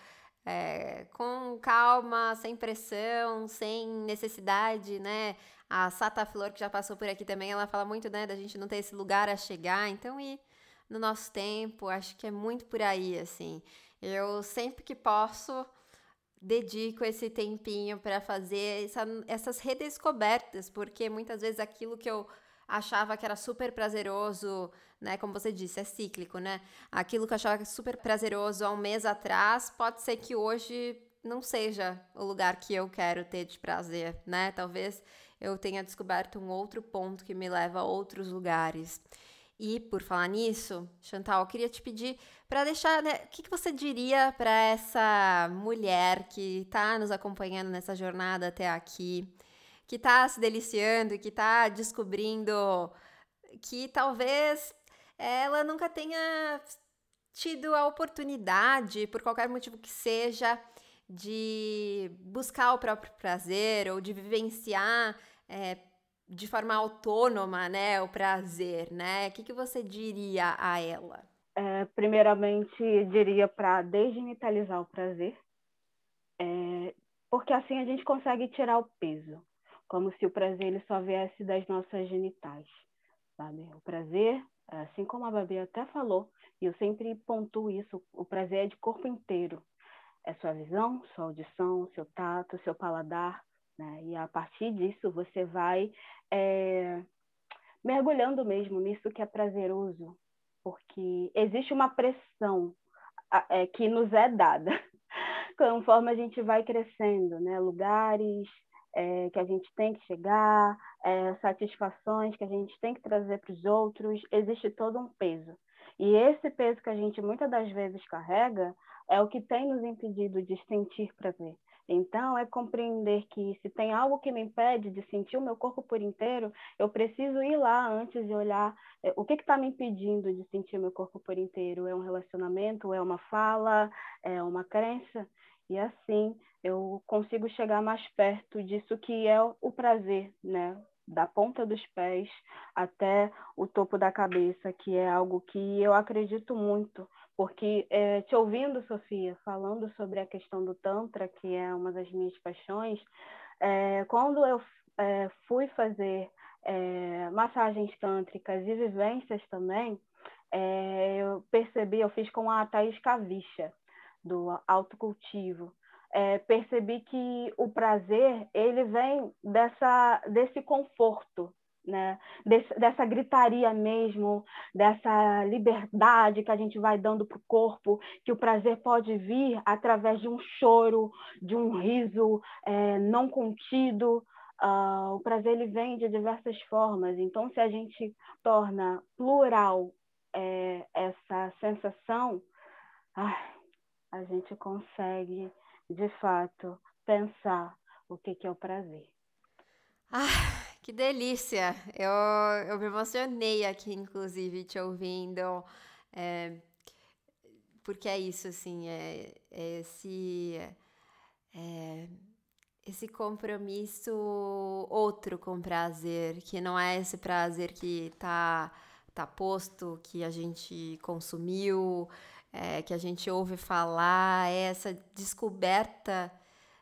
é, com calma, sem pressão, sem necessidade, né? A Sata Flor, que já passou por aqui também, ela fala muito, né, da gente não ter esse lugar a chegar, então ir no nosso tempo, acho que é muito por aí, assim. Eu sempre que posso dedico esse tempinho para fazer essa, essas redescobertas, porque muitas vezes aquilo que eu achava que era super prazeroso, né? Como você disse, é cíclico, né? Aquilo que eu achava super prazeroso há um mês atrás, pode ser que hoje não seja o lugar que eu quero ter de prazer, né? Talvez eu tenha descoberto um outro ponto que me leva a outros lugares. E por falar nisso, Chantal, eu queria te pedir para deixar, né, o que, que você diria para essa mulher que está nos acompanhando nessa jornada até aqui, que está se deliciando, que está descobrindo que talvez ela nunca tenha tido a oportunidade, por qualquer motivo que seja, de buscar o próprio prazer ou de vivenciar é, de forma autônoma, né, o prazer, né? O que, que você diria a ela? É, primeiramente, diria para desgenitalizar o prazer, é, porque assim a gente consegue tirar o peso, como se o prazer ele só viesse das nossas genitais, sabe? O prazer, assim como a Babi até falou, e eu sempre pontuo isso, o prazer é de corpo inteiro. É sua visão, sua audição, seu tato, seu paladar, né? E a partir disso você vai é, mergulhando mesmo nisso que é prazeroso, porque existe uma pressão é, que nos é dada conforme a gente vai crescendo, né? Lugares é, que a gente tem que chegar, é, satisfações que a gente tem que trazer para os outros, existe todo um peso. E esse peso que a gente muitas das vezes carrega é o que tem nos impedido de sentir prazer. Então, é compreender que se tem algo que me impede de sentir o meu corpo por inteiro, eu preciso ir lá antes de olhar é, o que está me impedindo de sentir meu corpo por inteiro. É um relacionamento? É uma fala? É uma crença? E assim eu consigo chegar mais perto disso que é o prazer, né? Da ponta dos pés até o topo da cabeça, que é algo que eu acredito muito porque é, te ouvindo, Sofia, falando sobre a questão do Tantra, que é uma das minhas paixões, é, quando eu é, fui fazer é, massagens tântricas e vivências também, é, eu percebi, eu fiz com a Thaís Cavicha, do autocultivo, é, percebi que o prazer ele vem dessa, desse conforto, né? dessa gritaria mesmo, dessa liberdade que a gente vai dando para o corpo, que o prazer pode vir através de um choro, de um riso é, não contido. Uh, o prazer ele vem de diversas formas. Então, se a gente torna plural é, essa sensação, a gente consegue, de fato, pensar o que, que é o prazer. Ah, que delícia! Eu, eu me emocionei aqui, inclusive, te ouvindo. É, porque é isso, assim, é, é esse, é, esse compromisso outro com prazer, que não é esse prazer que tá, tá posto, que a gente consumiu, é, que a gente ouve falar, é essa descoberta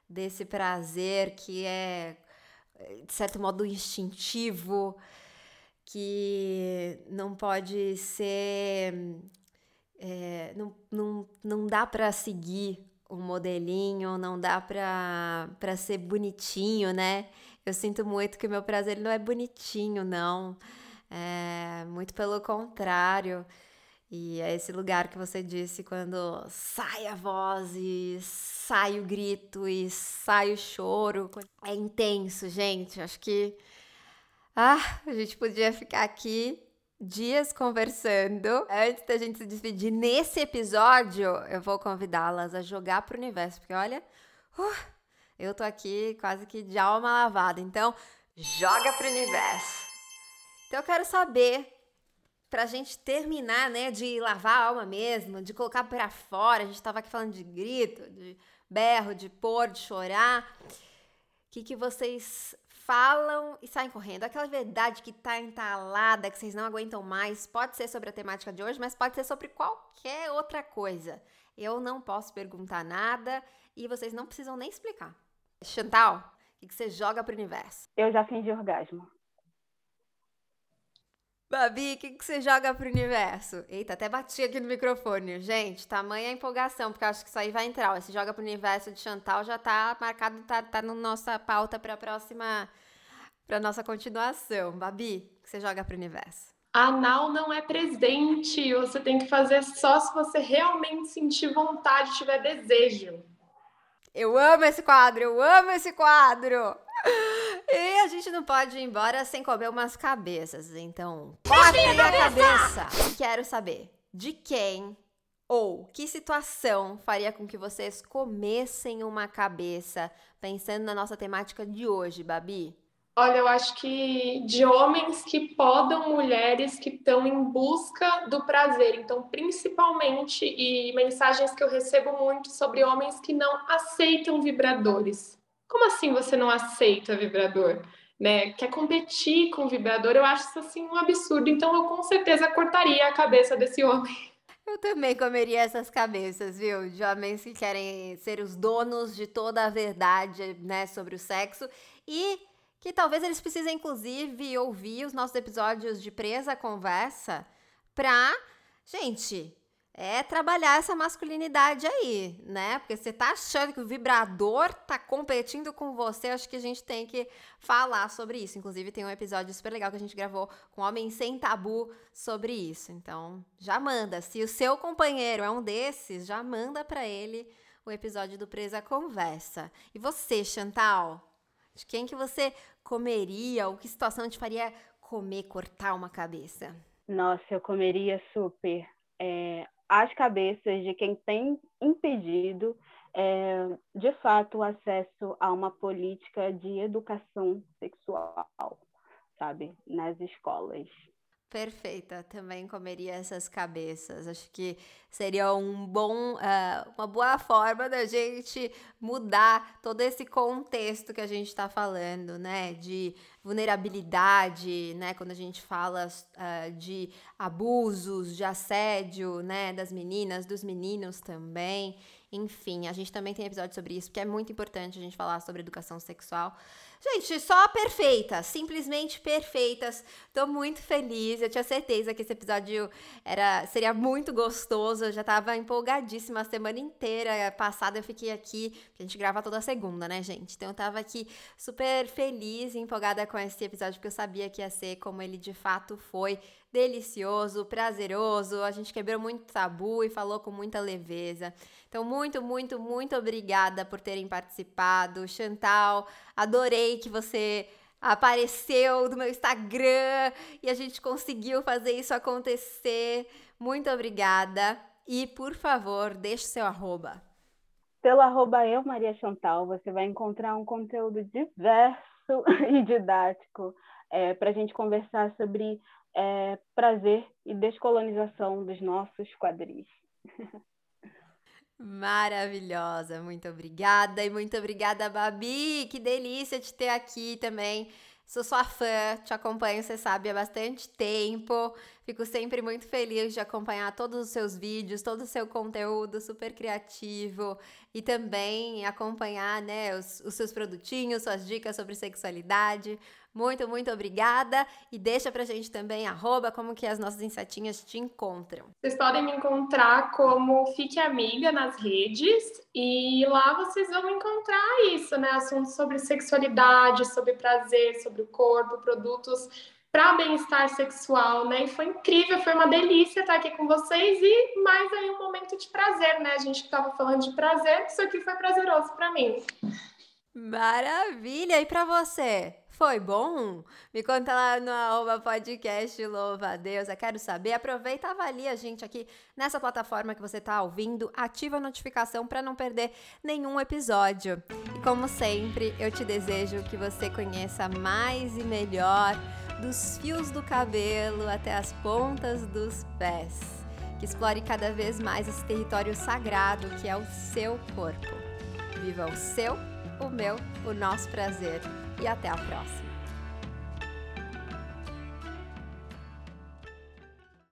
desse prazer que é de certo modo, instintivo, que não pode ser. É, não, não, não dá para seguir um modelinho, não dá para ser bonitinho, né? Eu sinto muito que o meu prazer não é bonitinho, não. É, muito pelo contrário. E é esse lugar que você disse quando sai a voz e sai o grito e sai o choro. É intenso, gente. Acho que ah, a gente podia ficar aqui dias conversando. Antes da gente se despedir nesse episódio, eu vou convidá-las a jogar pro universo, porque olha, uh, eu tô aqui quase que de alma lavada. Então, joga pro universo. Então eu quero saber, pra gente terminar, né, de lavar a alma mesmo, de colocar para fora, a gente tava aqui falando de grito, de berro, de pôr, de chorar. O que, que vocês falam e saem correndo? Aquela verdade que tá entalada, que vocês não aguentam mais, pode ser sobre a temática de hoje, mas pode ser sobre qualquer outra coisa. Eu não posso perguntar nada e vocês não precisam nem explicar. Chantal, o que, você joga pro universo? Eu já fingi orgasmo. Babi, o que, que você joga pro universo? Eita, até bati aqui no microfone. Gente, tamanha empolgação, porque acho que isso aí vai entrar. Esse joga pro universo de Chantal já tá marcado, tá, tá na nossa pauta pra próxima, pra nossa continuação. Babi, o que você joga pro universo? Anal não é presente. Você tem que fazer só se você realmente sentir vontade, tiver desejo. Eu amo esse quadro, eu amo esse quadro. E a gente não pode ir embora sem comer umas cabeças. Então, cortem a cabeça. Quero saber de quem ou que situação faria com que vocês comessem uma cabeça pensando na nossa temática de hoje, Babi? Olha, eu acho que de homens que podam mulheres que estão em busca do prazer. Então, principalmente, e mensagens que eu recebo muito sobre homens que não aceitam vibradores. Como assim você não aceita vibrador? Né? Quer competir com vibrador? Eu acho isso assim um absurdo. Então, eu com certeza cortaria a cabeça desse homem. Eu também comeria essas cabeças, viu? De homens que querem ser os donos de toda a verdade, né, sobre o sexo e que talvez eles precisem, inclusive, ouvir os nossos episódios de Presa Conversa pra, gente, é trabalhar essa masculinidade aí, né? Porque você tá achando que o vibrador tá competindo com você, acho que a gente tem que falar sobre isso. Inclusive, tem um episódio super legal que a gente gravou com Homem Sem Tabu sobre isso. Então, já manda. Se o seu companheiro é um desses, já manda para ele o episódio do Presa Conversa. E você, Chantal? De quem que você comeria ou que situação te faria comer, cortar uma cabeça? Nossa, eu comeria super. É, as cabeças de quem tem impedido, é, de fato, o acesso a uma política de educação sexual, sabe, nas escolas. Perfeita, também comeria essas cabeças. Acho que seria um bom, uh, uma boa forma da gente mudar todo esse contexto que a gente está falando, né? De vulnerabilidade, né? Quando a gente fala uh, de abusos, de assédio, né? Das meninas, dos meninos também. Enfim, a gente também tem episódio sobre isso, porque é muito importante a gente falar sobre educação sexual. Gente, só perfeitas, simplesmente perfeitas. Tô muito feliz. Eu tinha certeza que esse episódio era seria muito gostoso. Eu já tava empolgadíssima a semana inteira passada. Eu fiquei aqui, a gente grava toda segunda, né, gente? Então eu tava aqui super feliz e empolgada com esse episódio, porque eu sabia que ia ser como ele de fato foi delicioso, prazeroso. A gente quebrou muito tabu e falou com muita leveza. Então, muito, muito, muito obrigada por terem participado. Chantal, adorei que você apareceu no meu Instagram e a gente conseguiu fazer isso acontecer. Muito obrigada. E, por favor, deixe seu arroba. Pelo arroba eu, Maria Chantal, você vai encontrar um conteúdo diverso e didático é, para a gente conversar sobre é, prazer e descolonização dos nossos quadris. Maravilhosa, muito obrigada e muito obrigada, Babi. Que delícia te ter aqui também. Sou sua fã, te acompanho, você sabe, há bastante tempo. Fico sempre muito feliz de acompanhar todos os seus vídeos, todo o seu conteúdo super criativo e também acompanhar, né, os, os seus produtinhos, suas dicas sobre sexualidade. Muito, muito obrigada. E deixa pra gente também, arroba, como que as nossas insetinhas te encontram. Vocês podem me encontrar como Fique Amiga nas redes. E lá vocês vão encontrar isso, né? Assuntos sobre sexualidade, sobre prazer, sobre o corpo, produtos para bem-estar sexual, né? E foi incrível, foi uma delícia estar aqui com vocês e mais aí um momento de prazer, né? A gente estava falando de prazer, isso aqui foi prazeroso para mim. Maravilha! E para você? Foi bom? Me conta lá no arroba podcast Louva a Deus. Eu quero saber. Aproveita, avalia a gente aqui nessa plataforma que você está ouvindo. Ativa a notificação para não perder nenhum episódio. E como sempre, eu te desejo que você conheça mais e melhor dos fios do cabelo até as pontas dos pés. Que explore cada vez mais esse território sagrado que é o seu corpo. Viva o seu, o meu, o nosso prazer e até a próxima!